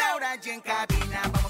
Laura y en cabina, vamos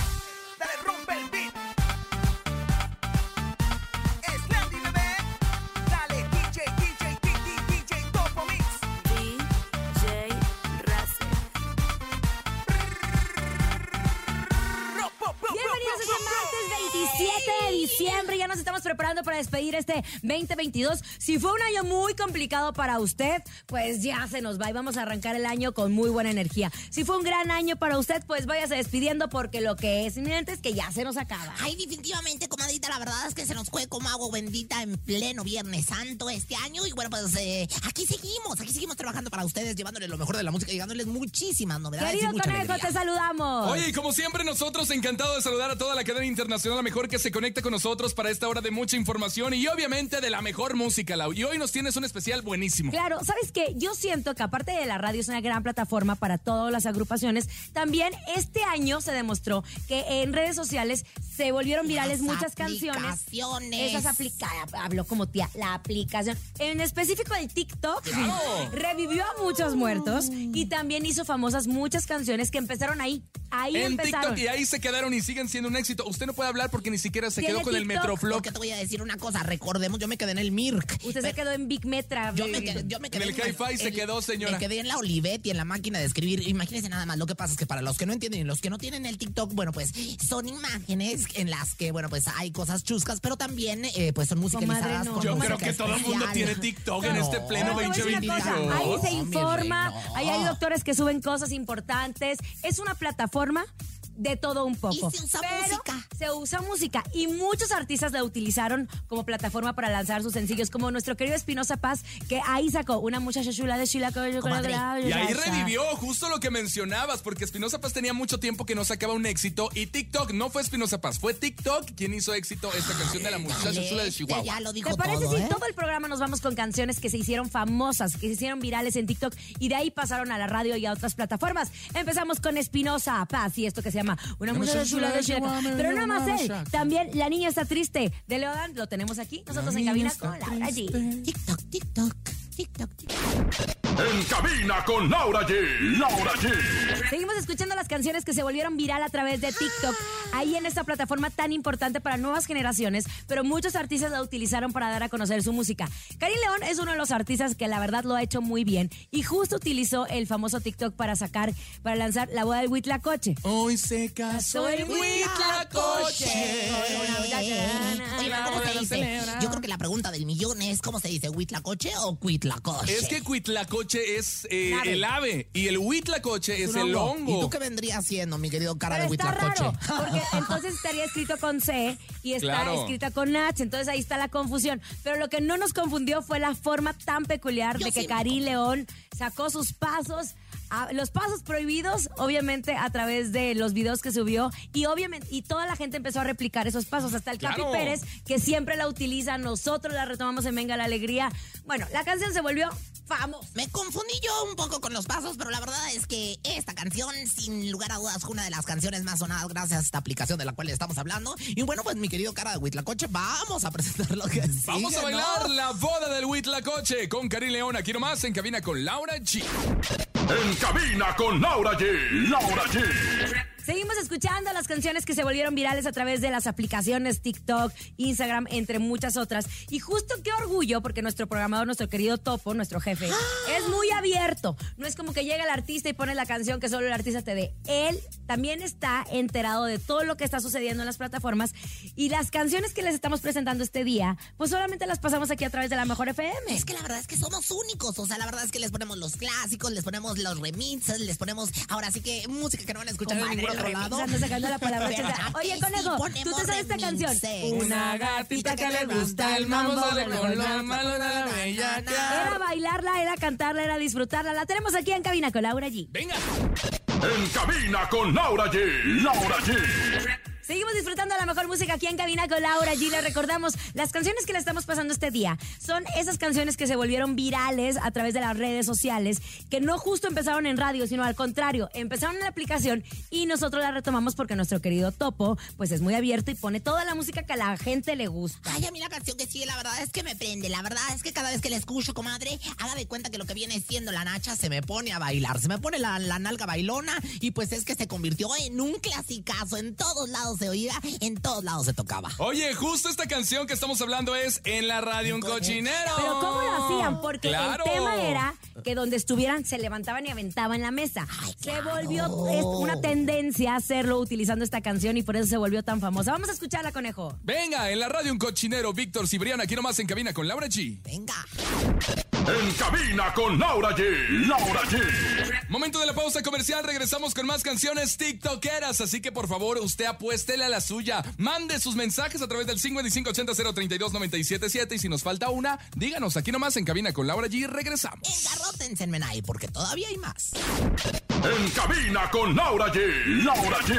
Diciembre. Ya nos estamos preparando para despedir este 2022. Si fue un año muy complicado para usted, pues ya se nos va y vamos a arrancar el año con muy buena energía. Si fue un gran año para usted, pues váyase despidiendo porque lo que es inminente es que ya se nos acaba. Ay, definitivamente, comadrita, la verdad es que se nos fue como agua bendita en pleno Viernes Santo este año. Y bueno, pues eh, aquí seguimos, aquí seguimos trabajando para ustedes, llevándoles lo mejor de la música y dándoles muchísimas novedades. Querido y mucha Conejo, alegría. te saludamos. Oye, y como siempre, nosotros encantados de saludar a toda la cadena internacional, la mejor que se conecta con nosotros para esta hora de mucha información y obviamente de la mejor música, Lau. Y hoy nos tienes un especial buenísimo. Claro, ¿sabes qué? Yo siento que aparte de la radio es una gran plataforma para todas las agrupaciones, también este año se demostró que en redes sociales se volvieron virales Las muchas canciones. aplicaciones. Esas aplicadas, hablo como tía, la aplicación. En específico el TikTok Claro. revivió a muchos muertos y también hizo famosas muchas canciones que empezaron ahí. Ahí En empezaron. TikTok y ahí se quedaron y siguen siendo un éxito. Usted no puede hablar porque ni siquiera se ¿Tiene quedó con el TikTok? Metroflog. Porque te voy a decir una cosa, recordemos, yo me quedé en el Mirk. Usted se quedó en Big Metra. Yo me quedé, yo me quedé En el Hi-Fi se quedó, señora. Me quedé en la Olivetti, en la máquina de escribir. Imagínense nada más. Lo que pasa es que para los que no entienden y los que no tienen el TikTok, bueno, pues son imágenes en las que, bueno, pues hay cosas chuscas, pero también, eh, pues son musicalizadas no. con Yo música creo que todo el mundo tiene TikTok en este pleno Pero te voy a decir una 2022. cosa, Ahí se informa, ahí hay doctores que suben cosas importantes. Es una plataforma de todo un poco. Y se usa Pero música. Se usa música y muchos artistas la utilizaron como plataforma para lanzar sus sencillos, como nuestro querido Espinosa Paz, que ahí sacó una muchacha chula de Chila. Y ahí revivió justo lo que mencionabas, porque Espinosa Paz tenía mucho tiempo que no sacaba un éxito y TikTok no fue Espinosa Paz, fue TikTok quien hizo éxito esta canción de la muchacha chula de Chihuahua. ya lo dijo ¿Te parece todo, si ¿eh? todo el programa nos vamos con canciones que se hicieron famosas, que se hicieron virales en TikTok y de ahí pasaron a la radio y a otras plataformas? Empezamos con Espinosa Paz y esto que se llama Una muchacha chula de Chihuahua. Pero no más él, también La niña está triste. De Leodan, lo tenemos aquí, nosotros en cabina con Laura G. TikTok, TikTok, TikTok, TikTok. En cabina con Laura G. Laura G. Seguimos escuchando las canciones que se volvieron viral a través de TikTok, ahí en esta plataforma tan importante para nuevas generaciones, pero muchos artistas la utilizaron para dar a conocer su música. Karim León es uno de los artistas que la verdad lo ha hecho muy bien y justo utilizó el famoso TikTok para sacar, para lanzar la boda de Huitlacoche. Hoy se casó el Huitlacoche. Oye, pero ¿cómo se dice? Yo creo que la pregunta del millón es ¿cómo se dice? ¿Huitlacoche o Cuitlacoche? Es que Cuitlacoche es eh, Ave. el ave y el Huitlacoche es, el hongo. ¿Y tú qué vendrías siendo, mi querido cara Pero de está Huitlacoche? raro, porque entonces estaría escrito con C y está Claro. escrita con H, entonces ahí está la confusión. Pero lo que no nos confundió fue la forma tan peculiar Yo de que sí- Karim León sacó sus pasos, a- los pasos prohibidos, obviamente a través de los videos que subió y obviamente y toda la gente empezó a replicar esos pasos, hasta el Capi. Pérez que siempre la utiliza, nosotros la retomamos en Venga la Alegría. Bueno, la canción se volvió famoso. Me confundí yo un poco con los pasos, pero la verdad es que esta canción, sin lugar a dudas, fue una de las canciones más sonadas gracias a esta aplicación de la cual estamos hablando. Y bueno, pues mi querido cara de Huitlacoche, vamos a presentar lo que Vamos sigue, a bailar ¿no? la boda del Huitlacoche con Karim León aquí nomás en cabina con Laura G. En cabina con Laura G. Laura G. Seguimos escuchando las canciones que se volvieron virales a través de las aplicaciones TikTok, Instagram, entre muchas otras. Y justo qué orgullo, porque nuestro programador, nuestro querido Topo, nuestro jefe, es muy abierto. No es como que llega el artista y pone la canción que solo el artista te dé. Él también está enterado de todo lo que está sucediendo en las plataformas y las canciones que les estamos presentando este día, pues solamente las pasamos aquí a través de la Mejor FM. Es que la verdad es que somos únicos. O sea, la verdad es que les ponemos los clásicos, les ponemos los remixes, les ponemos ahora sí que música que no van a escuchar en ningún otro remix, lado. ando sacando la palabra ¿Verdad cheta. que Oye, conejo, ¿tú te sabes esta canción? remixes. Una gatita que le gusta el mambo de la malo de la Era bailarla, era cantarla, era disfrutarla. La tenemos aquí en cabina con Laura G. Venga. En cabina con Laura G. Laura G. Seguimos disfrutando la mejor música aquí en cabina con Laura G. Le recordamos, las canciones que le estamos pasando este día son esas canciones que se volvieron virales a través de las redes sociales, que no justo empezaron en radio, sino al contrario, empezaron en la aplicación y nosotros la retomamos porque nuestro querido Topo, pues es muy abierto y pone toda la música que a la gente le gusta. Ay, a mí la canción que sigue, la verdad es que me prende. La verdad es que cada vez que la escucho, comadre, haga de cuenta que lo que viene siendo la nacha se me pone a bailar. Se me pone la, la nalga bailona y pues es que se convirtió en un clasicazo. En todos lados se oía, en todos lados se tocaba. Oye, justo esta canción que estamos hablando es En la radio un cochinero. Pero ¿cómo lo hacían? Porque Claro. el tema era que donde estuvieran se levantaban y aventaban la mesa. Se volvió una tendencia a hacerlo utilizando esta canción y por eso se volvió tan famosa. Vamos a escucharla, conejo. Venga, en la radio un cochinero, Víctor Cibrián, aquí nomás en cabina con Laura G. Venga. En cabina con Laura G. Laura G. Momento de la pausa comercial, regresamos con más canciones tiktokeras, así que por favor usted apuéstele a la suya, mande sus mensajes a través del 5580-032-977 y si nos falta una, díganos aquí nomás en cabina con Laura G, regresamos. Engarrótense en Menai porque todavía hay más. En cabina con Laura G. Laura G.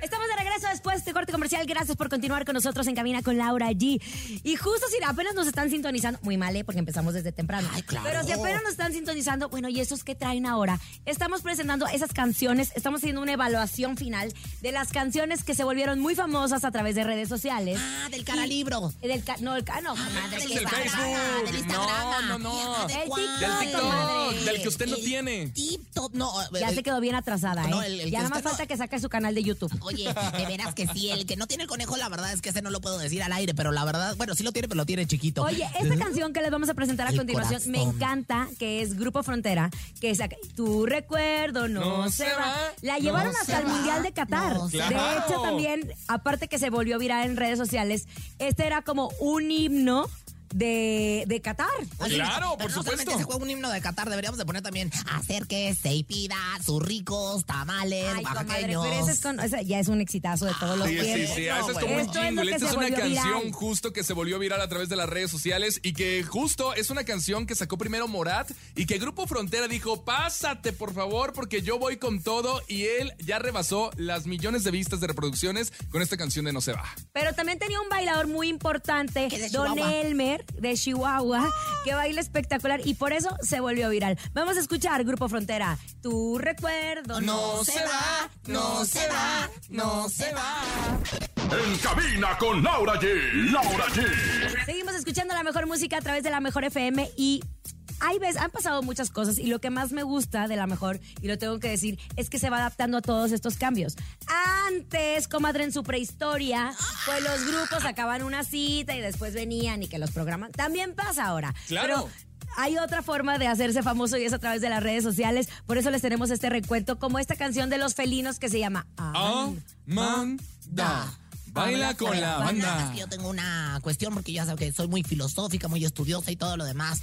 Estamos de regreso después de este corte comercial. Gracias por continuar con nosotros en Cabina con Laura G. Y justo si apenas nos están sintonizando, muy mal, ¿eh? porque empezamos desde temprano. Ay, claro. Pero si apenas nos están sintonizando, bueno, ¿y esos que traen ahora? Estamos presentando esas canciones, estamos haciendo una evaluación final de las canciones que se volvieron muy famosas a través de redes sociales. Ah, del cara libro. Del ca- no, el ca- no, comadre, del ¿qué del? Facebook. Del Instagram. No, no, no. ¿De El cuál? TikTok, Del TikTok, del que usted no El tiene. TikTok, no. Ya el- se quedó bien atrasada, ¿eh? No, ya nada más no- falta que saque su canal de YouTube. Oye, de veras que sí, el que no tiene el conejo, la verdad es que ese no lo puedo decir al aire, pero la verdad, bueno, sí lo tiene, pero lo tiene chiquito. Oye, esta canción que les vamos a presentar a El continuación me encanta, que es Grupo Frontera, que es Tu recuerdo no, No se va. va, La llevaron no hasta el va, Mundial de Qatar. no de hecho, también, aparte que se volvió viral en redes sociales, este era como un himno de, de Qatar. Oye, Claro, pero por no supuesto. se juega un himno de Qatar, deberíamos de poner también acérquese y pida sus ricos tamales Ay, comadre, oaxaqueños. pero ese, es con- ese ya es un exitazo de todos los Sí, sí, tiempos. sí, No, ese es como un Esto es lo jingle. Esta es una canción viral. justo que se volvió viral a través de las redes sociales y que justo es una canción que sacó primero Morat y que Grupo Frontera dijo, pásate por favor porque yo voy con todo y él ya rebasó las millones de vistas de reproducciones con esta canción de No se va. Pero también tenía un bailador muy importante, Don Chihuahua. De Chihuahua, que baila espectacular y por eso se volvió viral. Vamos a escuchar, Grupo Frontera, tu recuerdo No se va, no se va, no se va. En cabina con Laura G. Laura G. Seguimos escuchando la mejor música a través de la mejor FM y hay veces, han pasado muchas cosas y lo que más me gusta de la mejor, y lo tengo que decir, es que se va adaptando a todos estos cambios. Antes, comadre, en su prehistoria, pues los grupos sacaban una cita y después venían y que los programan. También pasa ahora. Claro. Pero hay otra forma de hacerse famoso y es a través de las redes sociales. Por eso les tenemos este recuento, como esta canción de los felinos que se llama Amanda. Baila con la banda. Es que Yo tengo una cuestión porque ya saben que soy muy filosófica, muy estudiosa y todo lo demás.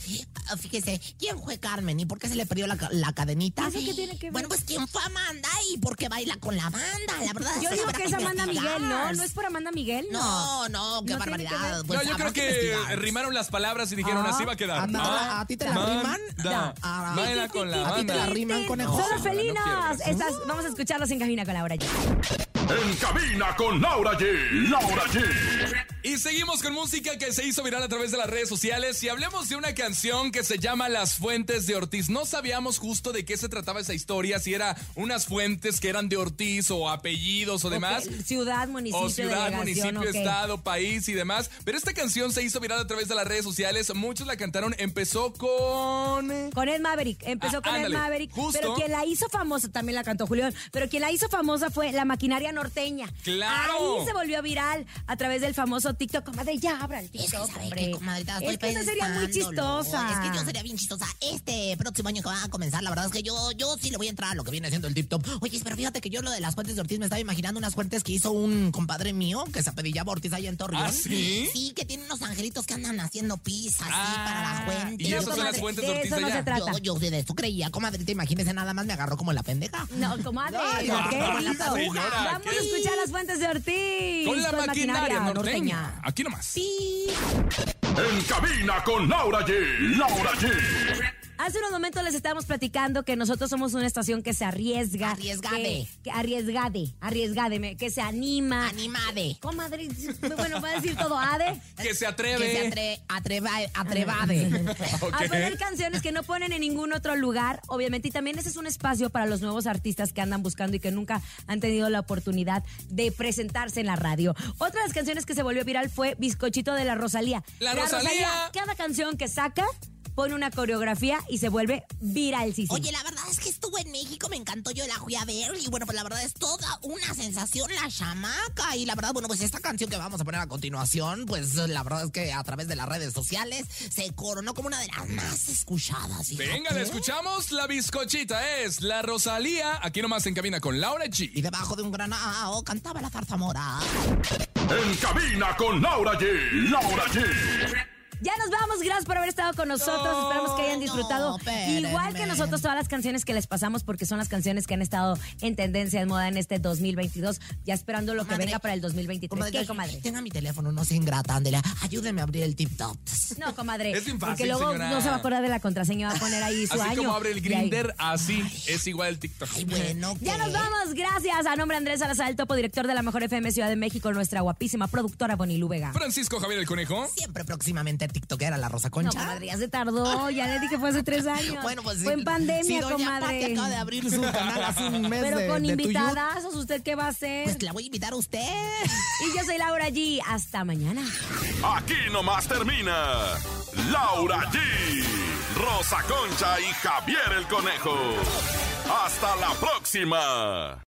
Ah, Fíjese, ¿quién fue Carmen y por qué se le perdió la, la cadenita? ¿Eso qué tiene que ver? Bueno, pues ¿quién fue Amanda y por qué baila con la banda? La verdad Yo digo que es Amanda. Miguel, ¿no? ¿No es por Amanda Miguel? No, no, qué No tiene que barbaridad. Pues no, yo creo que rimaron las palabras y dijeron Ah, así va a quedar. ¿a ti te la- a ti te la riman? Da. Ah, Baila con la ¿A ti te la banda. riman, conejo? No felinos. quiero. Estas- vamos a escucharlos en cabina con Laura G. En cabina con Laura G. Laura G. Y seguimos con música que se hizo viral a través de las redes sociales y hablemos de una canción que se llama Las Fuentes de Ortiz. No sabíamos justo de qué se trataba esa historia, si era unas fuentes que eran de Ortiz o apellidos o demás. Ciudad, municipio, O ciudad, municipio, estado, país y demás. Pero esta canción se hizo viral a través de las redes sociales. Muchos la cantaron. Empezó con. Con Ed Maverick, empezó Ah, con Ed ándale, Maverick, justo. pero quien la hizo famosa, también la cantó Julián, pero quien la hizo famosa fue la maquinaria norteña. ¡Claro! Ahí se volvió viral a través del famoso TikTok. Comadre, ya abra el Es que, TikTok, ¿sabe hombre. qué, comadrita? Estoy Es que esa sería muy chistosa. Es que yo sería bien chistosa. Este próximo año que va a comenzar, la verdad es que yo, yo sí le voy a entrar a lo que viene siendo el tip top. Oye, pero fíjate que yo lo de las fuentes de Ortiz me estaba imaginando unas fuentes que hizo un compadre mío que se apellidaba Ortiz allá en Torreón. ¿Ah, sí? Sí, que tiene unos angelitos que andan haciendo pizza así Ah, para la fuente. y No, esas son las comadre, fuentes de de Ortiz eso no se trata. Yo, yo de eso creía, comadrita, imagínese nada más me agarró como la pendeja. No, comadre, Ay, ¿qué no, hizo? señora, Vamos ¿qué? a escuchar las fuentes de Ortiz. Con la maquinaria norteña. Aquí nomás. Sí. En cabina con Laura G. Laura G. Hace unos momentos les estábamos platicando que nosotros somos una estación que se arriesga. Arriesgade. Que, que arriesgade, arriesgade, que se anima. Animade. Comadre, bueno, va a decir todo ade. Que se atreve. Que se atre, atreva, atrevade. A poner canciones que no ponen en ningún otro lugar, obviamente. Y también ese es un espacio para los nuevos artistas que andan buscando y que nunca han tenido la oportunidad de presentarse en la radio. Otra de las canciones que se volvió viral fue Bizcochito de la Rosalía. ¡La Rosalía! cada canción que saca pone una coreografía y se vuelve viral, sí, sí. Oye, la verdad es que estuvo en México, me encantó, yo la fui a ver y bueno, pues la verdad es toda una sensación la chamaca y la verdad, bueno, pues esta canción que vamos a poner a continuación, pues la verdad es que a través de las redes sociales se coronó como una de las más escuchadas. fíjate. Venga, la escuchamos. La bizcochita es la Rosalía. Aquí nomás en cabina con Laura Y G. debajo de un granado cantaba la zarzamora. En cabina con Laura G. Laura G. Ya nos vamos, gracias por haber estado con nosotros. No, Esperamos que hayan disfrutado no, igual que nosotros todas las canciones que les pasamos porque son las canciones que han estado en tendencia en moda en este 2022, ya esperando lo que Comadre, venga para el 2023. ¿Qué, yo- comadre? Tenga mi teléfono, no se ingrata, ándele. Ayúdeme a abrir el tip top. No, comadre, Es bien porque fácil, luego señora. no se va a acordar de la contraseña, va a poner ahí su Así año. como abre el grinder, así es igual el TikTok. Ay, bueno, Ya ¿qué? nos vamos, gracias a nombre de Andrés Salazar, el topo director de la Mejor FM Ciudad de México, nuestra guapísima productora Bonilú Vega. Francisco Javier el Conejo. Siempre próximamente TikTokera la Rosa No, Concha. comadre, ya se tardó, ya le dije fue hace tres años. Bueno, pues Fue en pandemia, si doña comadre. Pati acaba de abrir su canal hace un mes Pero de- con de tuyut, invitadazos, ¿usted qué va a hacer? Pues la voy a invitar a usted. Y yo soy Laura G. Hasta mañana. Aquí nomás termina Laura G, Rosa Concha y Javier el Conejo. Hasta la próxima.